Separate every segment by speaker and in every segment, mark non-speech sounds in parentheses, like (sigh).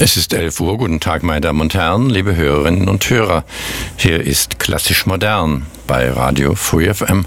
Speaker 1: Es ist 11 Uhr. Guten Tag, meine Damen und Herren, liebe Hörerinnen und Hörer. Hier ist Klassisch Modern bei Radio Free FM.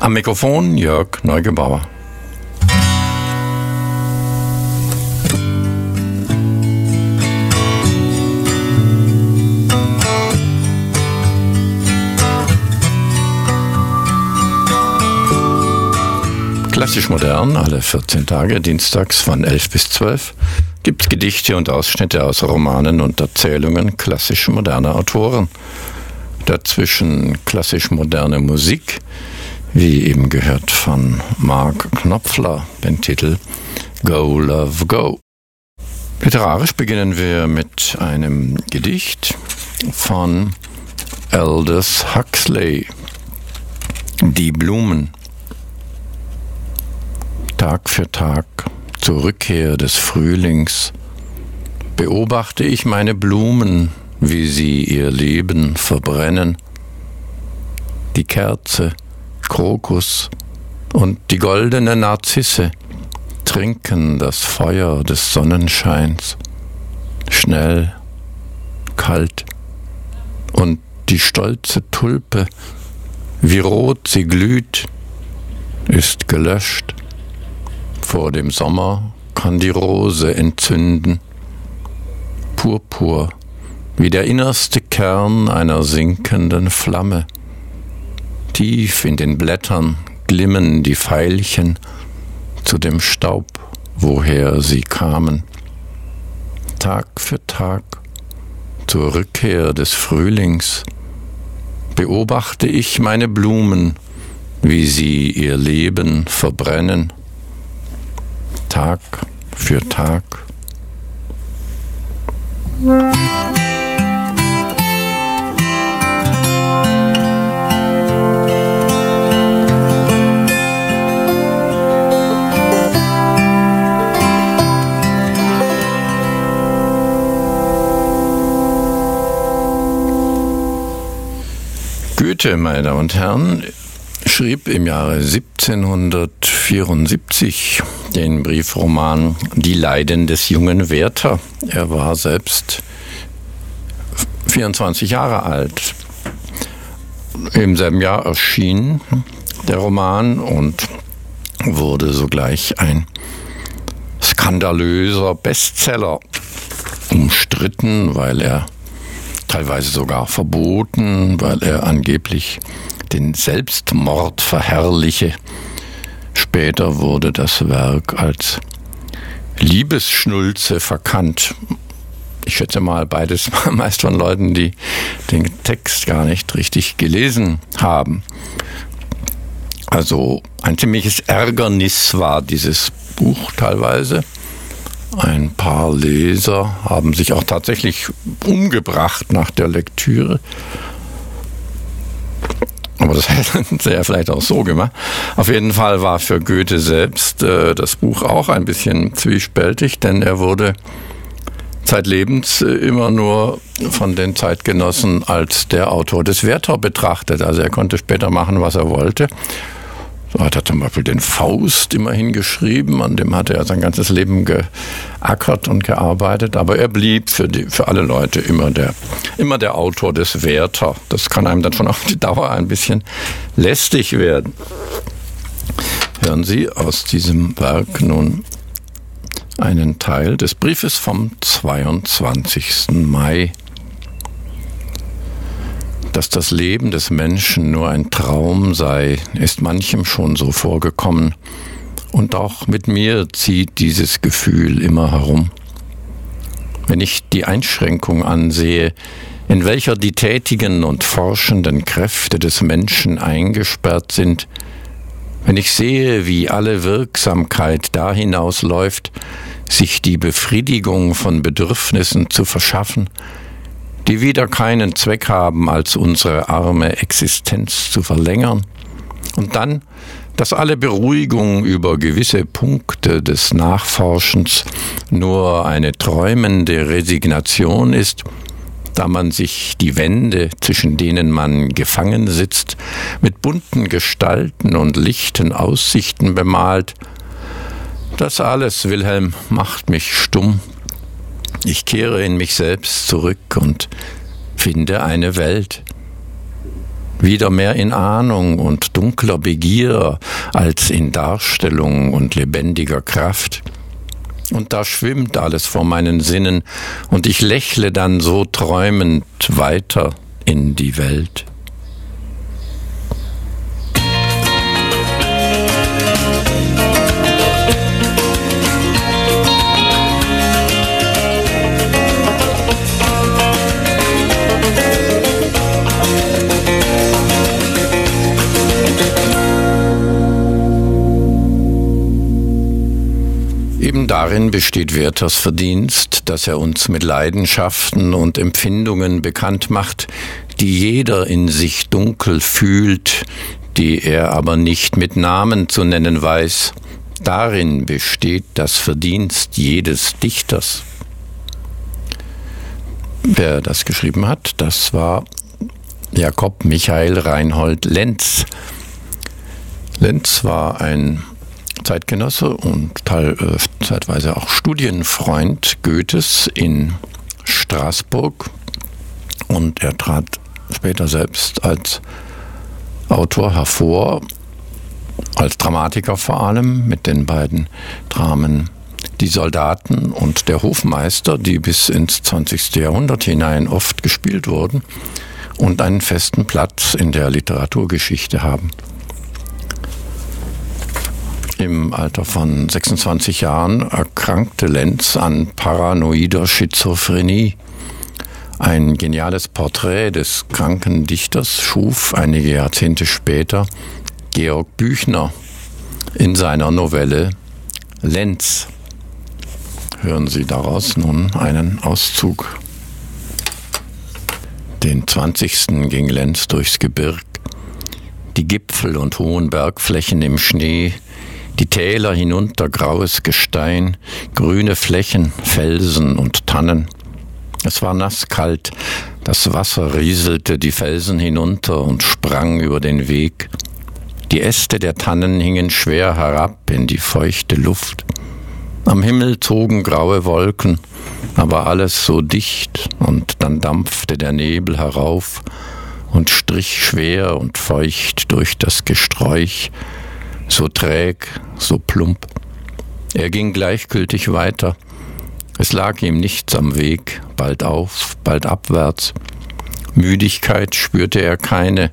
Speaker 1: Am Mikrofon Jörg Neugebauer. Klassisch modern, alle 14 Tage, dienstags von 11 bis 12, gibt Gedichte und Ausschnitte aus Romanen und Erzählungen klassisch moderner Autoren. Dazwischen klassisch moderne Musik, wie eben gehört von Mark Knopfler, den Titel Go Love Go. Literarisch beginnen wir mit einem Gedicht von Aldous Huxley, Die Blumen. Tag für Tag zur Rückkehr des Frühlings beobachte ich meine Blumen, wie sie ihr Leben verbrennen. Die Kerze, Krokus und die goldene Narzisse trinken das Feuer des Sonnenscheins. Schnell, kalt. Und die stolze Tulpe, wie rot sie glüht, ist gelöscht vor dem Sommer kann die Rose entzünden. Purpur, wie der innerste Kern einer sinkenden Flamme. Tief in den Blättern glimmen die Veilchen zu dem Staub, woher sie kamen. Tag für Tag, zur Rückkehr des Frühlings, beobachte ich meine Blumen, wie sie ihr Leben verbrennen Tag für Tag. Goethe, meine Damen und Herren, schrieb im Jahre 1774 den Briefroman Die Leiden des jungen Werther. Er war selbst 24 Jahre alt. Im selben Jahr erschien der Roman und wurde sogleich ein skandalöser Bestseller. Umstritten, weil er teilweise sogar verboten, weil er angeblich den Selbstmord verherrliche. Später wurde das Werk als Liebesschnulze verkannt. Ich schätze mal beides (laughs) meist von Leuten, die den Text gar nicht richtig gelesen haben. Also ein ziemliches Ärgernis war dieses Buch teilweise. Ein paar Leser haben sich auch tatsächlich umgebracht nach der Lektüre. Aber das (laughs) hätten sie ja vielleicht auch so gemacht. Auf jeden Fall war für Goethe selbst äh, das Buch auch ein bisschen zwiespältig, denn er wurde zeitlebens äh, immer nur von den Zeitgenossen als der Autor des Werther betrachtet. Also er konnte später machen, was er wollte. So hat er zum Beispiel den Faust immerhin geschrieben, an dem hat er sein ganzes Leben geackert und gearbeitet, aber er blieb für, die, für alle Leute immer der, immer der Autor des Werther. Das kann einem dann schon auf die Dauer ein bisschen lästig werden. Hören Sie aus diesem Werk nun einen Teil des Briefes vom 22. Mai dass das Leben des Menschen nur ein Traum sei, ist manchem schon so vorgekommen, und auch mit mir zieht dieses Gefühl immer herum. Wenn ich die Einschränkung ansehe, in welcher die tätigen und forschenden Kräfte des Menschen eingesperrt sind, wenn ich sehe, wie alle Wirksamkeit da hinausläuft, sich die Befriedigung von Bedürfnissen zu verschaffen, die wieder keinen Zweck haben, als unsere arme Existenz zu verlängern. Und dann, dass alle Beruhigung über gewisse Punkte des Nachforschens nur eine träumende Resignation ist, da man sich die Wände, zwischen denen man gefangen sitzt, mit bunten Gestalten und lichten Aussichten bemalt. Das alles, Wilhelm, macht mich stumm. Ich kehre in mich selbst zurück und finde eine Welt. Wieder mehr in Ahnung und dunkler Begier als in Darstellung und lebendiger Kraft. Und da schwimmt alles vor meinen Sinnen, und ich lächle dann so träumend weiter in die Welt. Eben darin besteht Werthers Verdienst, dass er uns mit Leidenschaften und Empfindungen bekannt macht, die jeder in sich dunkel fühlt, die er aber nicht mit Namen zu nennen weiß. Darin besteht das Verdienst jedes Dichters. Wer das geschrieben hat, das war Jakob Michael Reinhold Lenz. Lenz war ein Zeitgenosse und teil, äh, zeitweise auch Studienfreund Goethes in Straßburg. Und er trat später selbst als Autor hervor, als Dramatiker vor allem, mit den beiden Dramen Die Soldaten und der Hofmeister, die bis ins 20. Jahrhundert hinein oft gespielt wurden und einen festen Platz in der Literaturgeschichte haben. Im Alter von 26 Jahren erkrankte Lenz an paranoider Schizophrenie. Ein geniales Porträt des kranken Dichters schuf einige Jahrzehnte später Georg Büchner in seiner Novelle Lenz. Hören Sie daraus nun einen Auszug. Den 20. ging Lenz durchs Gebirg. Die Gipfel und hohen Bergflächen im Schnee die Täler hinunter graues Gestein, grüne Flächen, Felsen und Tannen. Es war nasskalt, das Wasser rieselte die Felsen hinunter und sprang über den Weg. Die Äste der Tannen hingen schwer herab in die feuchte Luft. Am Himmel zogen graue Wolken, aber alles so dicht, und dann dampfte der Nebel herauf und strich schwer und feucht durch das Gesträuch, so träg, so plump. Er ging gleichgültig weiter. Es lag ihm nichts am Weg, bald auf, bald abwärts. Müdigkeit spürte er keine,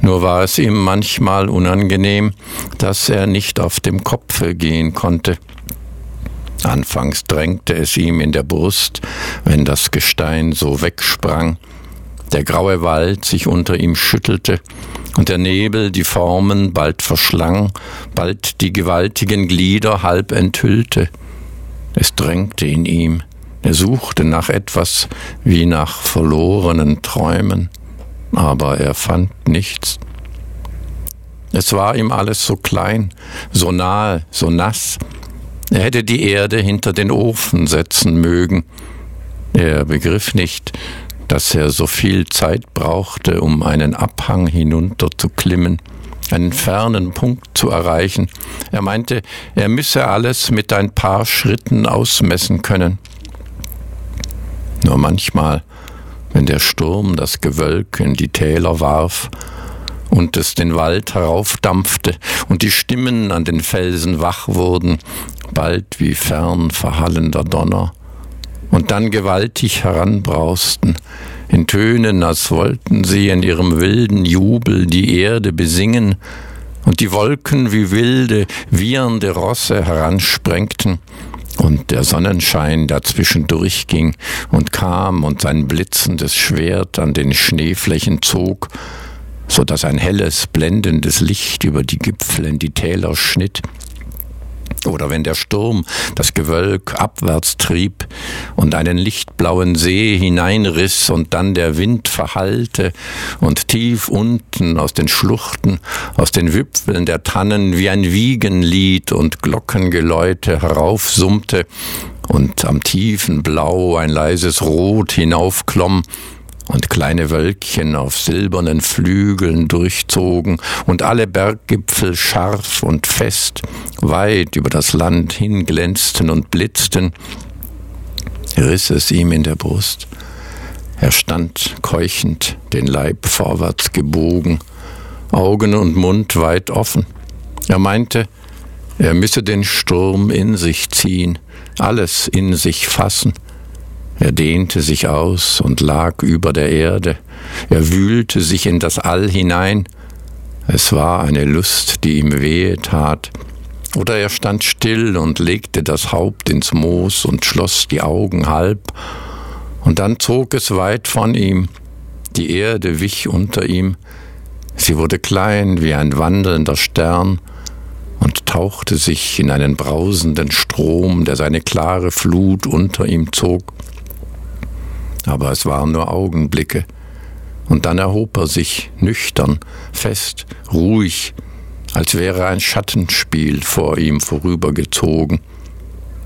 Speaker 1: nur war es ihm manchmal unangenehm, dass er nicht auf dem Kopfe gehen konnte. Anfangs drängte es ihm in der Brust, wenn das Gestein so wegsprang, der graue Wald sich unter ihm schüttelte und der Nebel die Formen bald verschlang, bald die gewaltigen Glieder halb enthüllte. Es drängte in ihm, er suchte nach etwas wie nach verlorenen Träumen, aber er fand nichts. Es war ihm alles so klein, so nahe, so nass. Er hätte die Erde hinter den Ofen setzen mögen. Er begriff nicht, dass er so viel Zeit brauchte, um einen Abhang hinunter zu klimmen, einen fernen Punkt zu erreichen. Er meinte, er müsse alles mit ein paar Schritten ausmessen können. Nur manchmal, wenn der Sturm das Gewölk in die Täler warf und es den Wald heraufdampfte und die Stimmen an den Felsen wach wurden, bald wie fern verhallender Donner, und dann gewaltig heranbrausten, in Tönen, als wollten sie in ihrem wilden Jubel die Erde besingen, und die Wolken wie wilde, wiehernde Rosse heransprengten, und der Sonnenschein dazwischen durchging und kam und sein blitzendes Schwert an den Schneeflächen zog, so dass ein helles, blendendes Licht über die Gipfel in die Täler schnitt, oder wenn der Sturm das Gewölk abwärts trieb und einen lichtblauen See hineinriss und dann der Wind verhallte und tief unten aus den Schluchten, aus den Wipfeln der Tannen wie ein Wiegenlied und Glockengeläute heraufsummte und am tiefen Blau ein leises Rot hinaufklomm, und kleine Wölkchen auf silbernen Flügeln durchzogen und alle Berggipfel scharf und fest weit über das Land hinglänzten und blitzten. riss es ihm in der Brust. Er stand keuchend, den Leib vorwärts gebogen, Augen und Mund weit offen. Er meinte, er müsse den Sturm in sich ziehen, alles in sich fassen. Er dehnte sich aus und lag über der Erde. Er wühlte sich in das All hinein. Es war eine Lust, die ihm wehe tat. Oder er stand still und legte das Haupt ins Moos und schloss die Augen halb. Und dann zog es weit von ihm. Die Erde wich unter ihm. Sie wurde klein wie ein wandelnder Stern und tauchte sich in einen brausenden Strom, der seine klare Flut unter ihm zog. Aber es waren nur Augenblicke, und dann erhob er sich, nüchtern, fest, ruhig, als wäre ein Schattenspiel vor ihm vorübergezogen.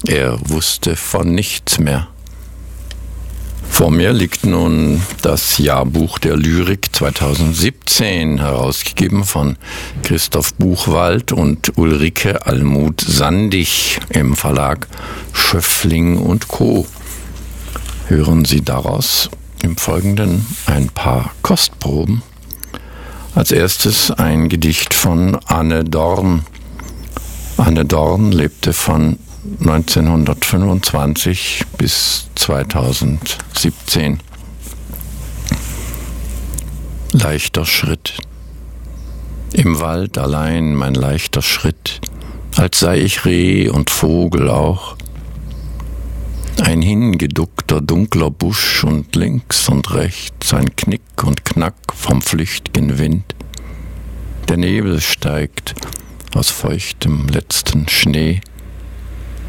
Speaker 1: Er wusste von nichts mehr. Vor mir liegt nun das Jahrbuch der Lyrik 2017, herausgegeben von Christoph Buchwald und Ulrike Almut Sandig im Verlag Schöffling und Co. Hören Sie daraus im Folgenden ein paar Kostproben. Als erstes ein Gedicht von Anne Dorn. Anne Dorn lebte von 1925 bis 2017. Leichter Schritt. Im Wald allein mein leichter Schritt, als sei ich Reh und Vogel auch. Ein hingeduckter dunkler Busch und links und rechts ein Knick und Knack vom flüchtigen Wind. Der Nebel steigt aus feuchtem letzten Schnee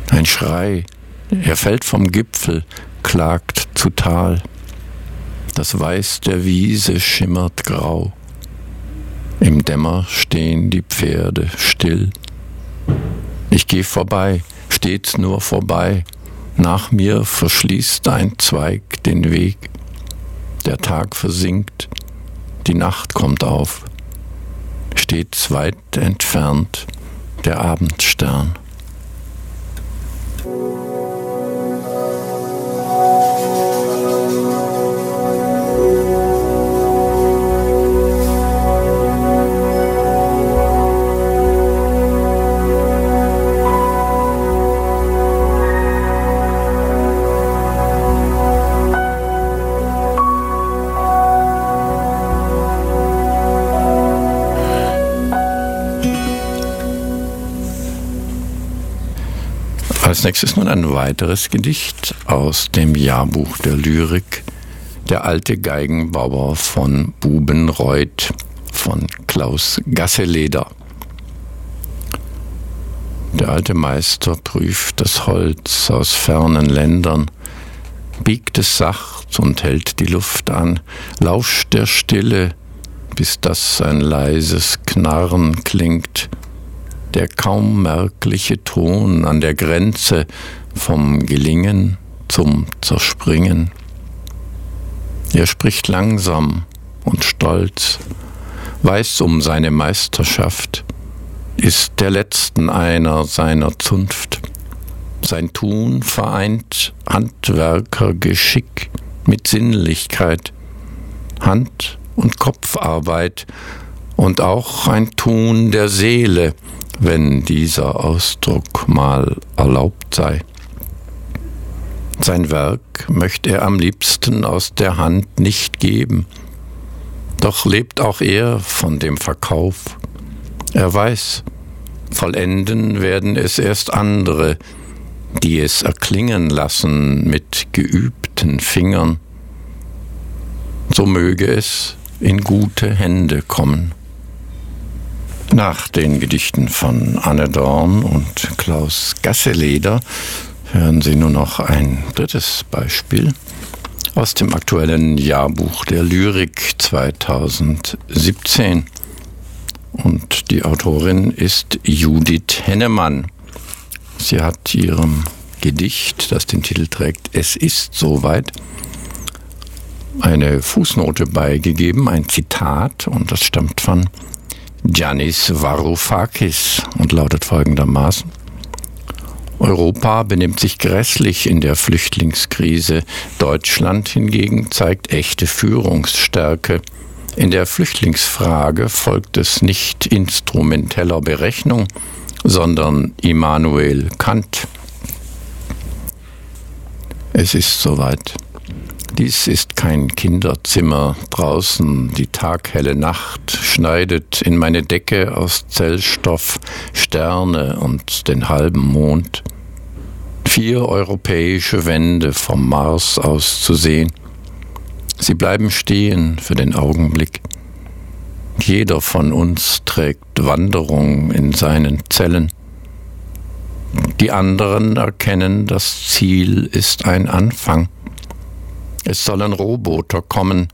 Speaker 1: ein Schrei, er fällt vom Gipfel, klagt zu Tal. Das Weiß der Wiese schimmert grau. Im Dämmer stehen die Pferde still. Ich geh vorbei, stets nur vorbei. Nach mir verschließt ein Zweig den Weg. Der Tag versinkt, die Nacht kommt auf. Stets weit entfernt der Abendstern. Als nächstes nun ein weiteres Gedicht aus dem Jahrbuch der Lyrik, der alte Geigenbauer von Bubenreuth von Klaus Gasseleder. Der alte Meister prüft das Holz aus fernen Ländern, biegt es sacht und hält die Luft an, lauscht der Stille, bis das ein leises Knarren klingt, der kaum merkliche Ton an der Grenze vom Gelingen zum Zerspringen. Er spricht langsam und stolz, weiß um seine Meisterschaft, ist der letzten einer seiner Zunft. Sein Tun vereint Handwerkergeschick mit Sinnlichkeit, Hand- und Kopfarbeit und auch ein Tun der Seele, wenn dieser Ausdruck mal erlaubt sei. Sein Werk möchte er am liebsten aus der Hand nicht geben, doch lebt auch er von dem Verkauf. Er weiß, vollenden werden es erst andere, die es erklingen lassen mit geübten Fingern. So möge es in gute Hände kommen. Nach den Gedichten von Anne Dorn und Klaus Gasseleder hören Sie nur noch ein drittes Beispiel aus dem aktuellen Jahrbuch der Lyrik 2017. Und die Autorin ist Judith Hennemann. Sie hat ihrem Gedicht, das den Titel trägt Es ist soweit, eine Fußnote beigegeben, ein Zitat, und das stammt von Giannis Varoufakis und lautet folgendermaßen. Europa benimmt sich grässlich in der Flüchtlingskrise. Deutschland hingegen zeigt echte Führungsstärke. In der Flüchtlingsfrage folgt es nicht instrumenteller Berechnung, sondern Immanuel Kant. Es ist soweit. Dies ist kein Kinderzimmer. Draußen die taghelle Nacht schneidet in meine Decke aus Zellstoff Sterne und den halben Mond. Vier europäische Wände vom Mars aus zu sehen. Sie bleiben stehen für den Augenblick. Jeder von uns trägt Wanderung in seinen Zellen. Die anderen erkennen, das Ziel ist ein Anfang. Es sollen Roboter kommen,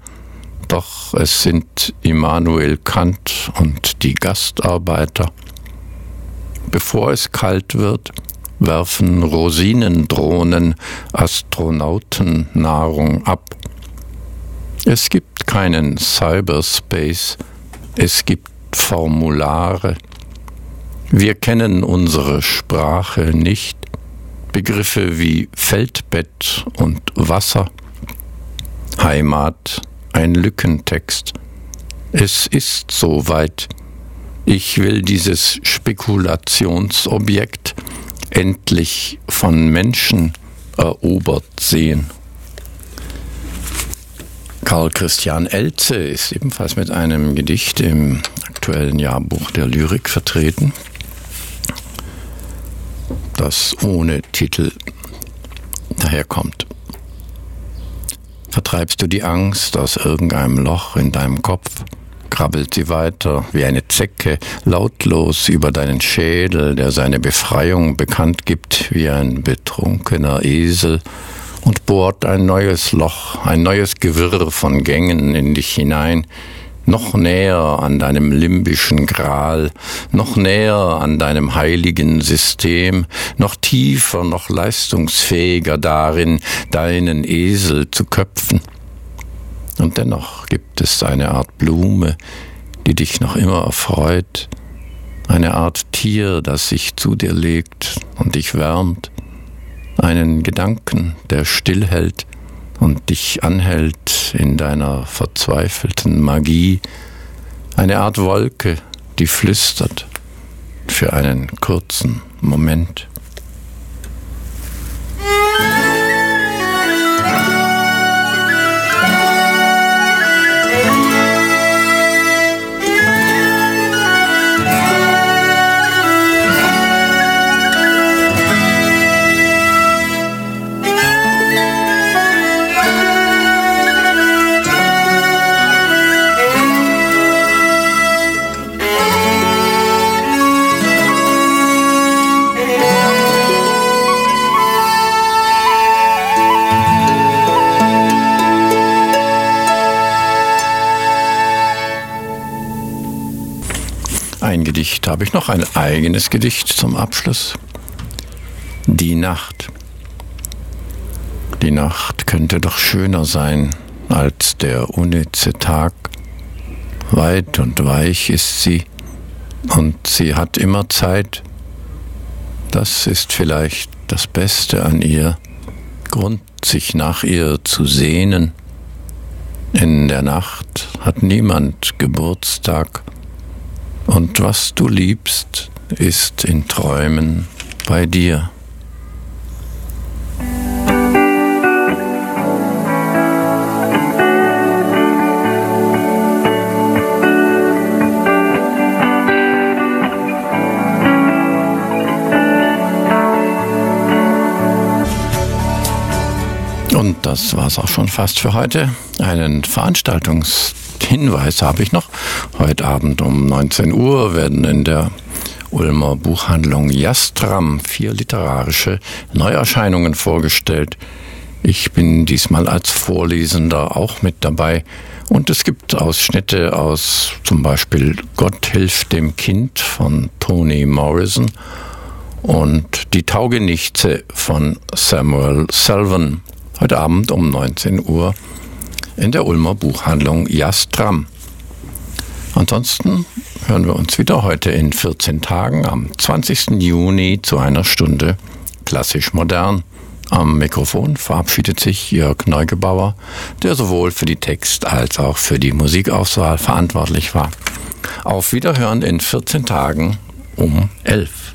Speaker 1: doch es sind Immanuel Kant und die Gastarbeiter. Bevor es kalt wird, werfen Rosinendrohnen Astronautennahrung ab. Es gibt keinen Cyberspace, es gibt Formulare. Wir kennen unsere Sprache nicht. Begriffe wie Feldbett und Wasser Heimat, ein Lückentext. Es ist soweit. Ich will dieses Spekulationsobjekt endlich von Menschen erobert sehen. Karl Christian Elze ist ebenfalls mit einem Gedicht im aktuellen Jahrbuch der Lyrik vertreten, das ohne Titel daherkommt vertreibst du die Angst aus irgendeinem Loch in deinem Kopf, krabbelt sie weiter wie eine Zecke lautlos über deinen Schädel, der seine Befreiung bekannt gibt wie ein betrunkener Esel, und bohrt ein neues Loch, ein neues Gewirr von Gängen in dich hinein, noch näher an deinem limbischen Gral, noch näher an deinem heiligen System, noch tiefer, noch leistungsfähiger darin, deinen Esel zu köpfen. Und dennoch gibt es eine Art Blume, die dich noch immer erfreut, eine Art Tier, das sich zu dir legt und dich wärmt, einen Gedanken, der stillhält, und dich anhält in deiner verzweifelten Magie, eine Art Wolke, die flüstert für einen kurzen Moment. Gedicht habe ich noch, ein eigenes Gedicht zum Abschluss. Die Nacht. Die Nacht könnte doch schöner sein als der unnütze Tag. Weit und weich ist sie, und sie hat immer Zeit. Das ist vielleicht das Beste an ihr, Grund, sich nach ihr zu sehnen. In der Nacht hat niemand Geburtstag und was du liebst, ist in Träumen bei dir. Und das war's auch schon fast für heute. Einen Veranstaltungs Hinweis habe ich noch. Heute Abend um 19 Uhr werden in der Ulmer Buchhandlung Jastram vier literarische Neuerscheinungen vorgestellt. Ich bin diesmal als Vorlesender auch mit dabei und es gibt Ausschnitte aus zum Beispiel Gott hilft dem Kind von Toni Morrison und Die Taugenichtse von Samuel Selvin. Heute Abend um 19 Uhr in der Ulmer Buchhandlung Jastram. Ansonsten hören wir uns wieder heute in 14 Tagen am 20. Juni zu einer Stunde klassisch modern. Am Mikrofon verabschiedet sich Jörg Neugebauer, der sowohl für die Text- als auch für die Musikauswahl verantwortlich war. Auf Wiederhören in 14 Tagen um 11.